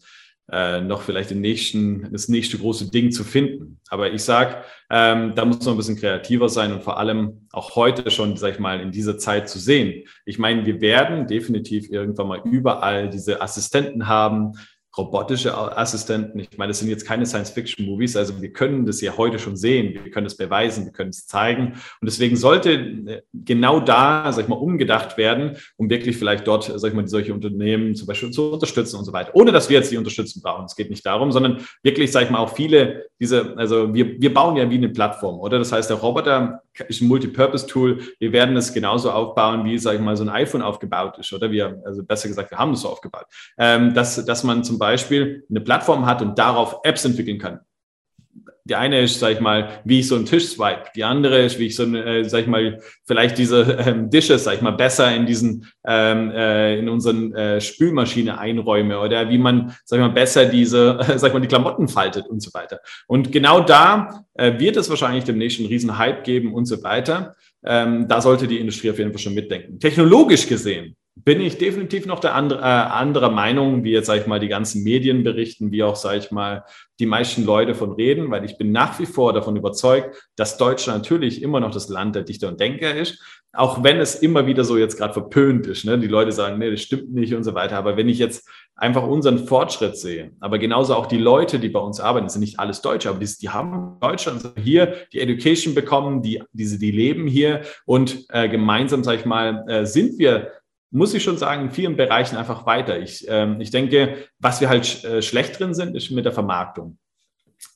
äh, noch vielleicht den nächsten, das nächste große Ding zu finden. Aber ich sag, ähm, da muss man ein bisschen kreativer sein und vor allem auch heute schon, sag ich mal, in dieser Zeit zu sehen. Ich meine, wir werden definitiv irgendwann mal überall diese Assistenten haben, robotische Assistenten. Ich meine, das sind jetzt keine Science-Fiction-Movies, also wir können das ja heute schon sehen, wir können es beweisen, wir können es zeigen. Und deswegen sollte äh, genau da, sag ich mal, umgedacht werden, um wirklich vielleicht dort, sag ich mal, solche Unternehmen zum Beispiel zu unterstützen und so weiter. Ohne dass wir jetzt die Unterstützung brauchen. Es geht nicht darum, sondern wirklich, sag ich mal, auch viele diese, also wir, wir bauen ja wie eine Plattform, oder? Das heißt, der Roboter ist ein Multipurpose-Tool. Wir werden es genauso aufbauen, wie, sage ich mal, so ein iPhone aufgebaut ist, oder? Wir, also besser gesagt, wir haben es so aufgebaut. Ähm, dass, dass man zum Beispiel eine Plattform hat und darauf Apps entwickeln kann. Die eine ist, sag ich mal, wie ich so einen Tisch swipe. Die andere ist, wie ich so, äh, sag ich mal, vielleicht diese ähm, Dishes, sag ich mal, besser in diesen, ähm, äh, in unseren äh, Spülmaschine einräume oder wie man, sag ich mal, besser diese, äh, *laughs* sag ich mal, die Klamotten faltet und so weiter. Und genau da äh, wird es wahrscheinlich demnächst einen riesen Hype geben und so weiter. Ähm, da sollte die Industrie auf jeden Fall schon mitdenken. Technologisch gesehen bin ich definitiv noch der andere, äh, anderer Meinung, wie jetzt, sage ich mal, die ganzen Medien berichten, wie auch, sage ich mal, die meisten Leute von reden, weil ich bin nach wie vor davon überzeugt, dass Deutschland natürlich immer noch das Land der Dichter und Denker ist, auch wenn es immer wieder so jetzt gerade verpönt ist. Ne? Die Leute sagen, nee, das stimmt nicht und so weiter. Aber wenn ich jetzt einfach unseren Fortschritt sehe, aber genauso auch die Leute, die bei uns arbeiten, sind nicht alles Deutsche, aber die, die haben Deutschland hier die Education bekommen, die, diese, die leben hier und äh, gemeinsam, sage ich mal, äh, sind wir muss ich schon sagen, in vielen Bereichen einfach weiter. Ich, ähm, ich denke, was wir halt äh, schlecht drin sind, ist mit der Vermarktung.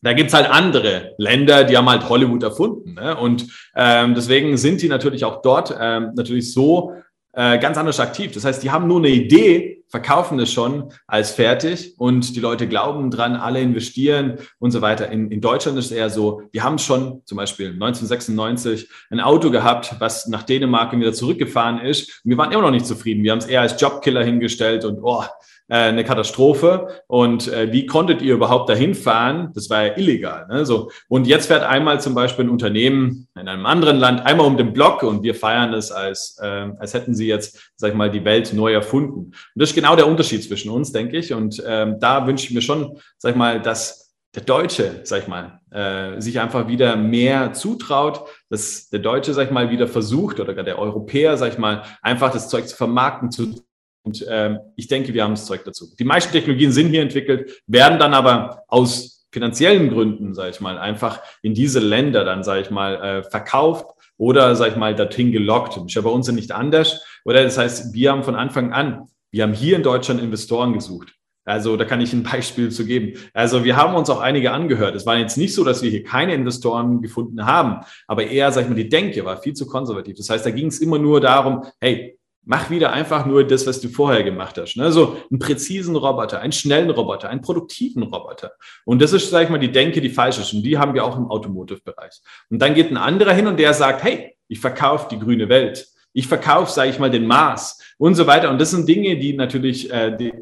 Da gibt's halt andere Länder, die haben halt Hollywood erfunden. Ne? Und ähm, deswegen sind die natürlich auch dort ähm, natürlich so äh, ganz anders aktiv. Das heißt, die haben nur eine Idee, verkaufen es schon als fertig und die Leute glauben dran, alle investieren und so weiter. In, in Deutschland ist es eher so, wir haben schon zum Beispiel 1996 ein Auto gehabt, was nach Dänemark wieder zurückgefahren ist und wir waren immer noch nicht zufrieden. Wir haben es eher als Jobkiller hingestellt und oh, äh, eine Katastrophe. Und äh, wie konntet ihr überhaupt dahin fahren? Das war ja illegal. Ne? So. Und jetzt fährt einmal zum Beispiel ein Unternehmen in einem anderen Land einmal um den Block und wir feiern es, als, äh, als hätten sie jetzt, sag ich mal, die Welt neu erfunden. Und das ist genau der Unterschied zwischen uns, denke ich. Und ähm, da wünsche ich mir schon, sag ich mal, dass der Deutsche, sag ich mal, äh, sich einfach wieder mehr zutraut, dass der Deutsche, sag ich mal, wieder versucht oder gar der Europäer, sag ich mal, einfach das Zeug zu vermarkten, zu und ähm, ich denke, wir haben das Zeug dazu. Die meisten Technologien sind hier entwickelt, werden dann aber aus finanziellen Gründen, sage ich mal, einfach in diese Länder dann, sage ich mal, äh, verkauft oder, sage ich mal, dorthin gelockt. Ist ja bei uns nicht anders. Oder das heißt, wir haben von Anfang an, wir haben hier in Deutschland Investoren gesucht. Also da kann ich ein *laughs* Beispiel zu geben. Also wir haben uns auch einige angehört. Es war jetzt nicht so, dass wir hier keine Investoren gefunden haben, aber eher, sag ich mal, die Denke war viel zu konservativ. Das heißt, da ging es immer nur darum, hey, mach wieder einfach nur das, was du vorher gemacht hast. Ne? So einen präzisen Roboter, einen schnellen Roboter, einen produktiven Roboter. Und das ist, sag ich mal, die Denke, die falsch ist. Und die haben wir auch im Automotive-Bereich. Und dann geht ein anderer hin und der sagt, hey, ich verkaufe die grüne Welt. Ich verkaufe, sage ich mal, den Mars und so weiter. Und das sind Dinge, die natürlich, äh, die,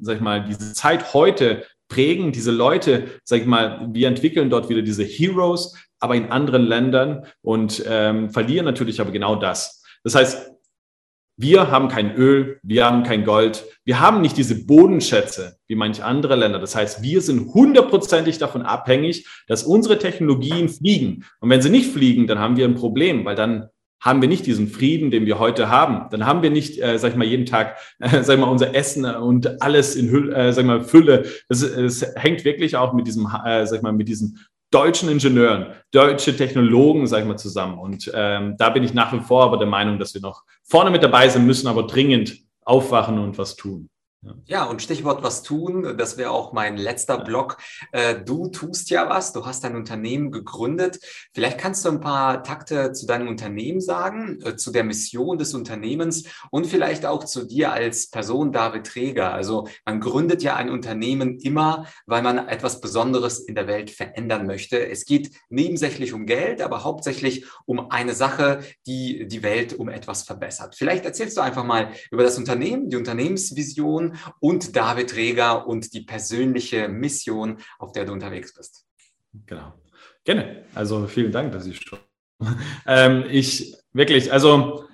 sag ich mal, diese Zeit heute prägen. Diese Leute, sag ich mal, wir entwickeln dort wieder diese Heroes, aber in anderen Ländern und ähm, verlieren natürlich aber genau das. Das heißt, wir haben kein Öl, wir haben kein Gold, wir haben nicht diese Bodenschätze wie manche andere Länder. Das heißt, wir sind hundertprozentig davon abhängig, dass unsere Technologien fliegen. Und wenn sie nicht fliegen, dann haben wir ein Problem, weil dann haben wir nicht diesen Frieden, den wir heute haben. Dann haben wir nicht, äh, sag ich mal, jeden Tag, *laughs* äh, sag ich mal, unser Essen und alles in Hülle, äh, sag ich mal, Fülle. Es hängt wirklich auch mit diesem, äh, sag ich mal, mit diesem deutschen Ingenieuren, deutsche Technologen, sage ich mal, zusammen. Und ähm, da bin ich nach wie vor aber der Meinung, dass wir noch vorne mit dabei sind, müssen aber dringend aufwachen und was tun. Ja, und Stichwort was tun, das wäre auch mein letzter Block. Äh, du tust ja was, du hast dein Unternehmen gegründet. Vielleicht kannst du ein paar Takte zu deinem Unternehmen sagen, äh, zu der Mission des Unternehmens und vielleicht auch zu dir als Person, David Träger. Also man gründet ja ein Unternehmen immer, weil man etwas Besonderes in der Welt verändern möchte. Es geht nebensächlich um Geld, aber hauptsächlich um eine Sache, die die Welt um etwas verbessert. Vielleicht erzählst du einfach mal über das Unternehmen, die Unternehmensvision und David Reger und die persönliche Mission, auf der du unterwegs bist. Genau. Gerne. Also vielen Dank, dass ich schon. *laughs* ähm, ich wirklich, also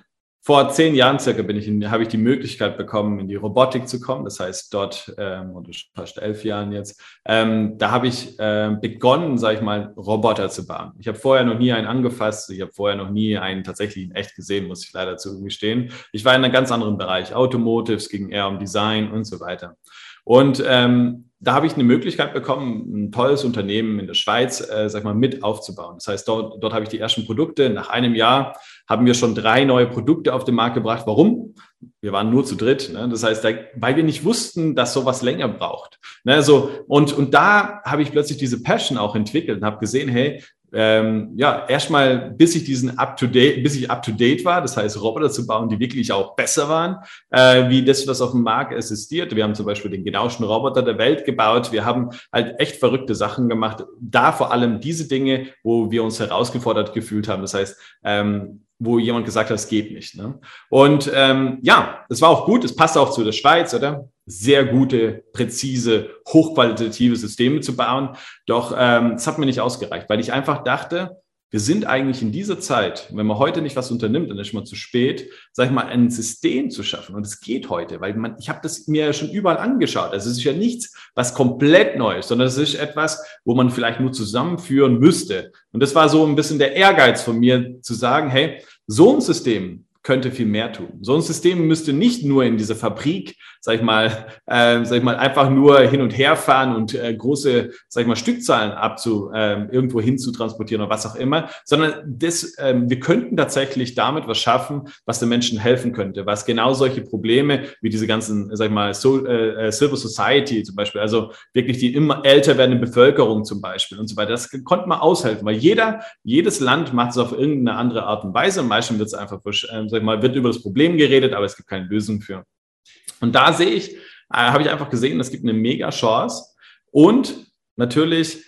vor zehn Jahren circa bin ich in, habe ich die Möglichkeit bekommen, in die Robotik zu kommen. Das heißt, dort, ähm, oder fast elf Jahren jetzt, ähm, da habe ich äh, begonnen, sage ich mal, Roboter zu bauen. Ich habe vorher noch nie einen angefasst. Ich habe vorher noch nie einen tatsächlich in echt gesehen, muss ich leider zugestehen. Ich war in einem ganz anderen Bereich. Automotives ging eher um Design und so weiter. Und ähm, da habe ich eine Möglichkeit bekommen, ein tolles Unternehmen in der Schweiz, äh, sag mal, mit aufzubauen. Das heißt, dort, dort habe ich die ersten Produkte. Nach einem Jahr haben wir schon drei neue Produkte auf den Markt gebracht. Warum? Wir waren nur zu dritt. Ne? Das heißt, da, weil wir nicht wussten, dass sowas länger braucht. Ne? So, und, und da habe ich plötzlich diese Passion auch entwickelt und habe gesehen, hey, ähm, ja, erstmal, bis ich diesen up-to-date, bis ich up-to-date war, das heißt, Roboter zu bauen, die wirklich auch besser waren, äh, wie das, was auf dem Markt existiert. Wir haben zum Beispiel den genauesten Roboter der Welt gebaut. Wir haben halt echt verrückte Sachen gemacht. Da vor allem diese Dinge, wo wir uns herausgefordert gefühlt haben. Das heißt, ähm, wo jemand gesagt hat, es geht nicht. Ne? Und ähm, ja, es war auch gut, es passt auch zu der Schweiz, oder? Sehr gute, präzise, hochqualitative Systeme zu bauen. Doch ähm, es hat mir nicht ausgereicht, weil ich einfach dachte, wir sind eigentlich in dieser Zeit, wenn man heute nicht was unternimmt, dann ist mal zu spät, sag ich mal, ein System zu schaffen. Und es geht heute, weil man, ich habe das mir ja schon überall angeschaut. Also es ist ja nichts, was komplett neu ist, sondern es ist etwas, wo man vielleicht nur zusammenführen müsste. Und das war so ein bisschen der Ehrgeiz von mir, zu sagen, hey, so ein System könnte viel mehr tun. So ein System müsste nicht nur in diese Fabrik, sag ich mal, äh, sag ich mal, einfach nur hin und her fahren und äh, große, sag ich mal, Stückzahlen abzu äh, irgendwo hin zu transportieren oder was auch immer, sondern das, äh, wir könnten tatsächlich damit was schaffen, was den Menschen helfen könnte, was genau solche Probleme wie diese ganzen, sag ich mal, so, äh, äh, Silver Society zum Beispiel, also wirklich die immer älter werdende Bevölkerung zum Beispiel und so weiter, das konnte man aushelfen, weil jeder, jedes Land macht es auf irgendeine andere Art und Weise. Am meisten wird es einfach äh, sag ich mal, wird über das Problem geredet, aber es gibt keine Lösung für. Und da sehe ich, äh, habe ich einfach gesehen, es gibt eine mega Chance. Und natürlich,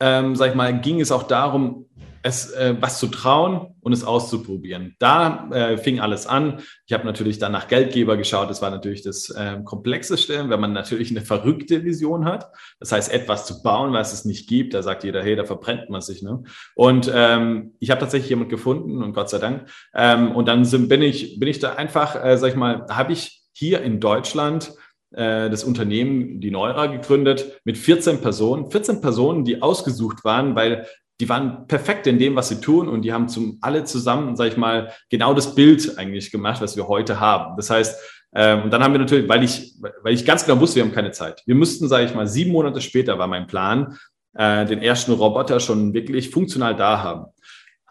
ähm, sag ich mal, ging es auch darum, es äh, was zu trauen und es auszuprobieren. Da äh, fing alles an. Ich habe natürlich dann nach Geldgeber geschaut. Das war natürlich das äh, Komplexeste, wenn man natürlich eine verrückte Vision hat. Das heißt, etwas zu bauen, was es nicht gibt. Da sagt jeder, hey, da verbrennt man sich. Ne? Und ähm, ich habe tatsächlich jemand gefunden und Gott sei Dank. Ähm, und dann sind, bin ich bin ich da einfach, äh, sag ich mal, habe ich hier in Deutschland äh, das Unternehmen, die Neura, gegründet mit 14 Personen. 14 Personen, die ausgesucht waren, weil die waren perfekt in dem, was sie tun und die haben zum, alle zusammen, sage ich mal, genau das Bild eigentlich gemacht, was wir heute haben. Das heißt, ähm, und dann haben wir natürlich, weil ich, weil ich ganz genau wusste, wir haben keine Zeit. Wir müssten, sage ich mal, sieben Monate später war mein Plan, äh, den ersten Roboter schon wirklich funktional da haben.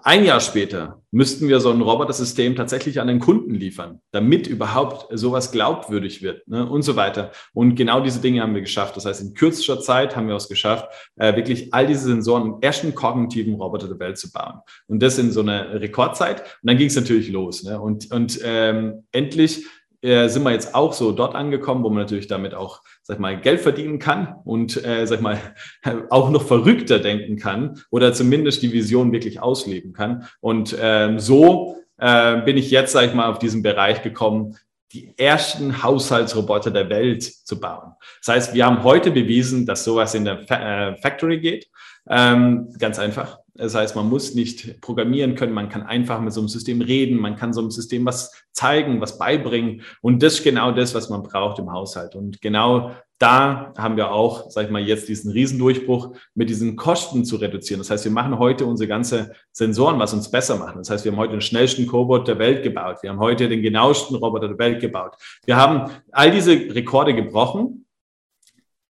Ein Jahr später müssten wir so ein Roboter-System tatsächlich an den Kunden liefern, damit überhaupt sowas glaubwürdig wird ne, und so weiter. Und genau diese Dinge haben wir geschafft. Das heißt, in kürzester Zeit haben wir es geschafft, äh, wirklich all diese Sensoren im ersten kognitiven Roboter der Welt zu bauen. Und das in so einer Rekordzeit. Und dann ging es natürlich los. Ne? Und, und ähm, endlich äh, sind wir jetzt auch so dort angekommen, wo man natürlich damit auch, sag mal, Geld verdienen kann und, äh, sag mal, *laughs* auch noch verrückter denken kann oder zumindest die Vision wirklich ausleben kann. Und ähm, so äh, bin ich jetzt, sag ich mal, auf diesen Bereich gekommen, die ersten Haushaltsroboter der Welt zu bauen. Das heißt, wir haben heute bewiesen, dass sowas in der Fa äh, Factory geht. Ähm, ganz einfach. Das heißt, man muss nicht programmieren können, man kann einfach mit so einem System reden, man kann so einem System was zeigen, was beibringen. Und das ist genau das, was man braucht im Haushalt. Und genau da haben wir auch, sag ich mal, jetzt diesen Riesendurchbruch mit diesen Kosten zu reduzieren. Das heißt, wir machen heute unsere ganze Sensoren, was uns besser machen. Das heißt, wir haben heute den schnellsten Cobot der Welt gebaut. Wir haben heute den genauesten Roboter der Welt gebaut. Wir haben all diese Rekorde gebrochen,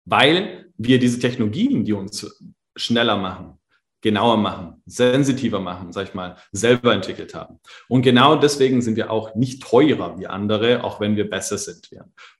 weil wir diese Technologien, die uns schneller machen, genauer machen, sensitiver machen, sag ich mal, selber entwickelt haben. Und genau deswegen sind wir auch nicht teurer wie andere, auch wenn wir besser sind.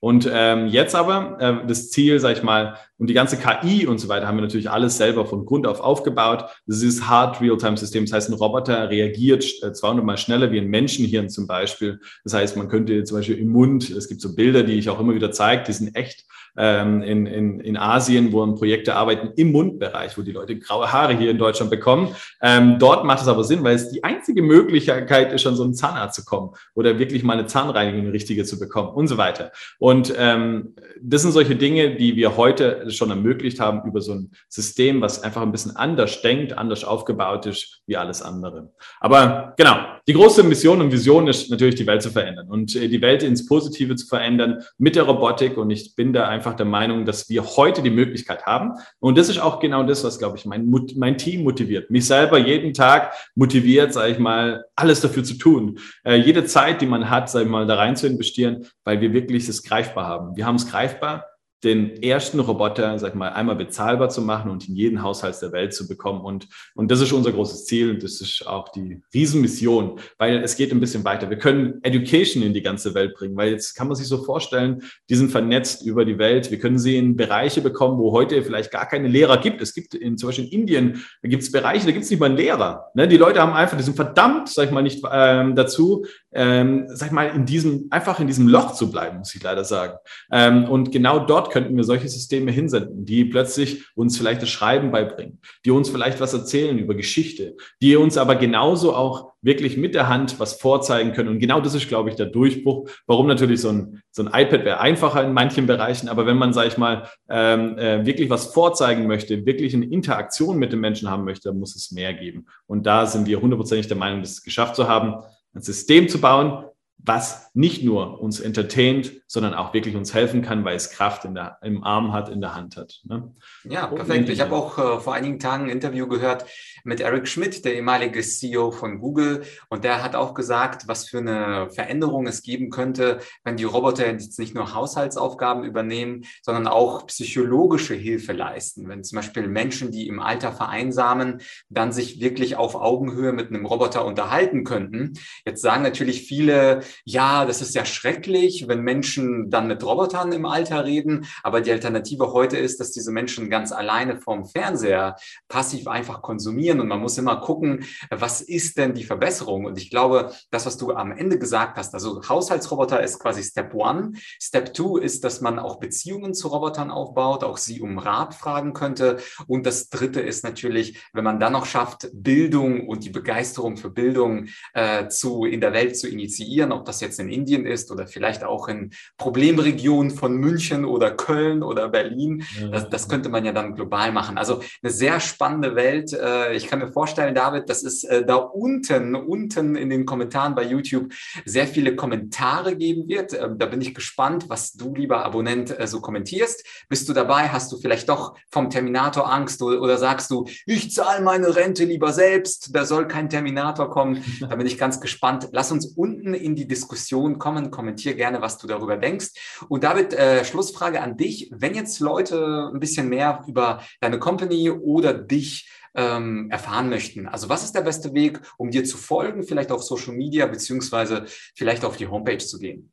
Und ähm, jetzt aber äh, das Ziel, sag ich mal, und die ganze KI und so weiter haben wir natürlich alles selber von Grund auf aufgebaut. Das ist Hard Real-Time-System. Das heißt, ein Roboter reagiert 200 äh, Mal schneller wie ein Menschenhirn zum Beispiel. Das heißt, man könnte zum Beispiel im Mund, es gibt so Bilder, die ich auch immer wieder zeige, die sind echt ähm, in, in, in Asien, wo Projekte arbeiten im Mundbereich, wo die Leute graue Haare hier in Deutschland bekommen. Ähm, dort macht es aber Sinn, weil es die einzige Möglichkeit ist, an so einen Zahnarzt zu kommen oder wirklich mal eine Zahnreinigung richtige zu bekommen und so weiter. Und ähm, das sind solche Dinge, die wir heute schon ermöglicht haben über so ein System, was einfach ein bisschen anders denkt, anders aufgebaut ist wie alles andere. Aber genau, die große Mission und Vision ist natürlich die Welt zu verändern und äh, die Welt ins Positive zu verändern mit der Robotik. Und ich bin da einfach der Meinung, dass wir heute die Möglichkeit haben. Und das ist auch genau das, was, glaube ich, mein, mein Team motiviert. Mich selber jeden Tag motiviert, sage ich mal, alles dafür zu tun. Äh, jede Zeit, die man hat, sage ich mal, da rein zu investieren, weil wir wirklich es greifbar haben. Wir haben es greifbar den ersten Roboter, sag mal, einmal bezahlbar zu machen und in jeden Haushalt der Welt zu bekommen. Und, und das ist unser großes Ziel und das ist auch die Riesenmission, weil es geht ein bisschen weiter. Wir können Education in die ganze Welt bringen, weil jetzt kann man sich so vorstellen, die sind vernetzt über die Welt. Wir können sie in Bereiche bekommen, wo heute vielleicht gar keine Lehrer gibt. Es gibt in, zum Beispiel in Indien, da gibt es Bereiche, da gibt es nicht mal einen Lehrer. Ne? Die Leute haben einfach, die sind verdammt, sag ich mal, nicht ähm, dazu, ähm, sag ich mal, in diesem, einfach in diesem Loch zu bleiben, muss ich leider sagen. Ähm, und genau dort könnten wir solche Systeme hinsenden, die plötzlich uns vielleicht das Schreiben beibringen, die uns vielleicht was erzählen über Geschichte, die uns aber genauso auch wirklich mit der Hand was vorzeigen können. Und genau das ist, glaube ich, der Durchbruch, warum natürlich so ein, so ein iPad wäre einfacher in manchen Bereichen, aber wenn man, sage ich mal, ähm, äh, wirklich was vorzeigen möchte, wirklich eine Interaktion mit dem Menschen haben möchte, muss es mehr geben. Und da sind wir hundertprozentig der Meinung, das geschafft zu haben, ein System zu bauen, was nicht nur uns entertaint, sondern auch wirklich uns helfen kann, weil es Kraft in der, im Arm hat, in der Hand hat. Ne? Ja, perfekt. Ich habe auch äh, vor einigen Tagen ein Interview gehört mit Eric Schmidt, der ehemalige CEO von Google. Und der hat auch gesagt, was für eine Veränderung es geben könnte, wenn die Roboter jetzt nicht nur Haushaltsaufgaben übernehmen, sondern auch psychologische Hilfe leisten. Wenn zum Beispiel Menschen, die im Alter vereinsamen, dann sich wirklich auf Augenhöhe mit einem Roboter unterhalten könnten. Jetzt sagen natürlich viele, ja, das ist ja schrecklich, wenn Menschen dann mit Robotern im Alter reden. Aber die Alternative heute ist, dass diese Menschen ganz alleine vorm Fernseher passiv einfach konsumieren. Und man muss immer gucken, was ist denn die Verbesserung? Und ich glaube, das, was du am Ende gesagt hast, also Haushaltsroboter ist quasi Step One. Step Two ist, dass man auch Beziehungen zu Robotern aufbaut, auch sie um Rat fragen könnte. Und das Dritte ist natürlich, wenn man dann noch schafft, Bildung und die Begeisterung für Bildung äh, zu, in der Welt zu initiieren, ob das jetzt in Indien ist oder vielleicht auch in Problemregionen von München oder Köln oder Berlin. Das, das könnte man ja dann global machen. Also eine sehr spannende Welt. Äh, ich kann mir vorstellen, David, dass es äh, da unten, unten in den Kommentaren bei YouTube sehr viele Kommentare geben wird. Ähm, da bin ich gespannt, was du, lieber Abonnent, äh, so kommentierst. Bist du dabei? Hast du vielleicht doch vom Terminator Angst oder sagst du, ich zahle meine Rente lieber selbst, da soll kein Terminator kommen? *laughs* Da bin ich ganz gespannt. Lass uns unten in die Diskussion kommen. Kommentier gerne, was du darüber denkst. Und David, äh, Schlussfrage an dich. Wenn jetzt Leute ein bisschen mehr über deine Company oder dich ähm, erfahren möchten, also was ist der beste Weg, um dir zu folgen, vielleicht auf Social Media beziehungsweise vielleicht auf die Homepage zu gehen?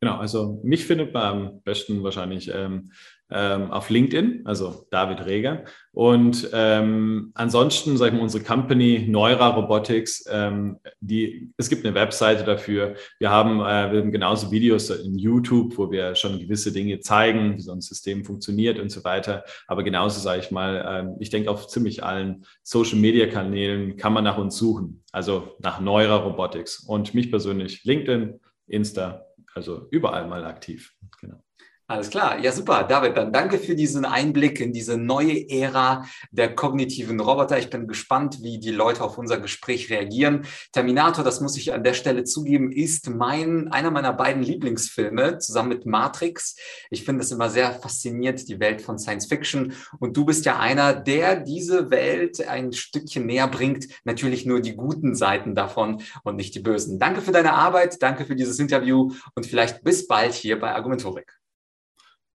Genau, also mich findet man am besten wahrscheinlich ähm, ähm, auf LinkedIn, also David Reger. Und ähm, ansonsten, sagen wir, unsere Company Neura Robotics, ähm, die, es gibt eine Webseite dafür. Wir haben, äh, wir haben genauso Videos in YouTube, wo wir schon gewisse Dinge zeigen, wie so ein System funktioniert und so weiter. Aber genauso sage ich mal, ähm, ich denke, auf ziemlich allen Social Media Kanälen kann man nach uns suchen, also nach Neura Robotics. Und mich persönlich LinkedIn, Insta, also überall mal aktiv. Genau. Alles klar. Ja, super. David, dann danke für diesen Einblick in diese neue Ära der kognitiven Roboter. Ich bin gespannt, wie die Leute auf unser Gespräch reagieren. Terminator, das muss ich an der Stelle zugeben, ist mein, einer meiner beiden Lieblingsfilme zusammen mit Matrix. Ich finde es immer sehr faszinierend, die Welt von Science Fiction. Und du bist ja einer, der diese Welt ein Stückchen näher bringt. Natürlich nur die guten Seiten davon und nicht die bösen. Danke für deine Arbeit. Danke für dieses Interview und vielleicht bis bald hier bei Argumentorik.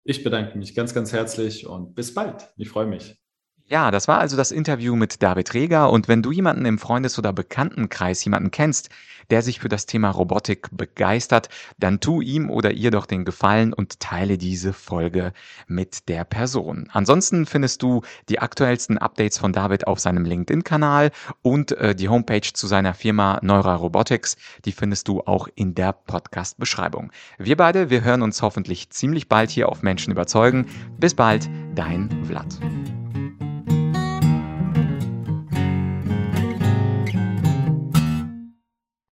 Ich bedanke mich ganz, ganz herzlich und bis bald. Ich freue mich. Ja, das war also das Interview mit David Reger. Und wenn du jemanden im Freundes- oder Bekanntenkreis, jemanden kennst, der sich für das Thema Robotik begeistert, dann tu ihm oder ihr doch den Gefallen und teile diese Folge mit der Person. Ansonsten findest du die aktuellsten Updates von David auf seinem LinkedIn-Kanal und äh, die Homepage zu seiner Firma Neura Robotics, die findest du auch in der Podcast-Beschreibung. Wir beide, wir hören uns hoffentlich ziemlich bald hier auf Menschen überzeugen. Bis bald, dein Vlad.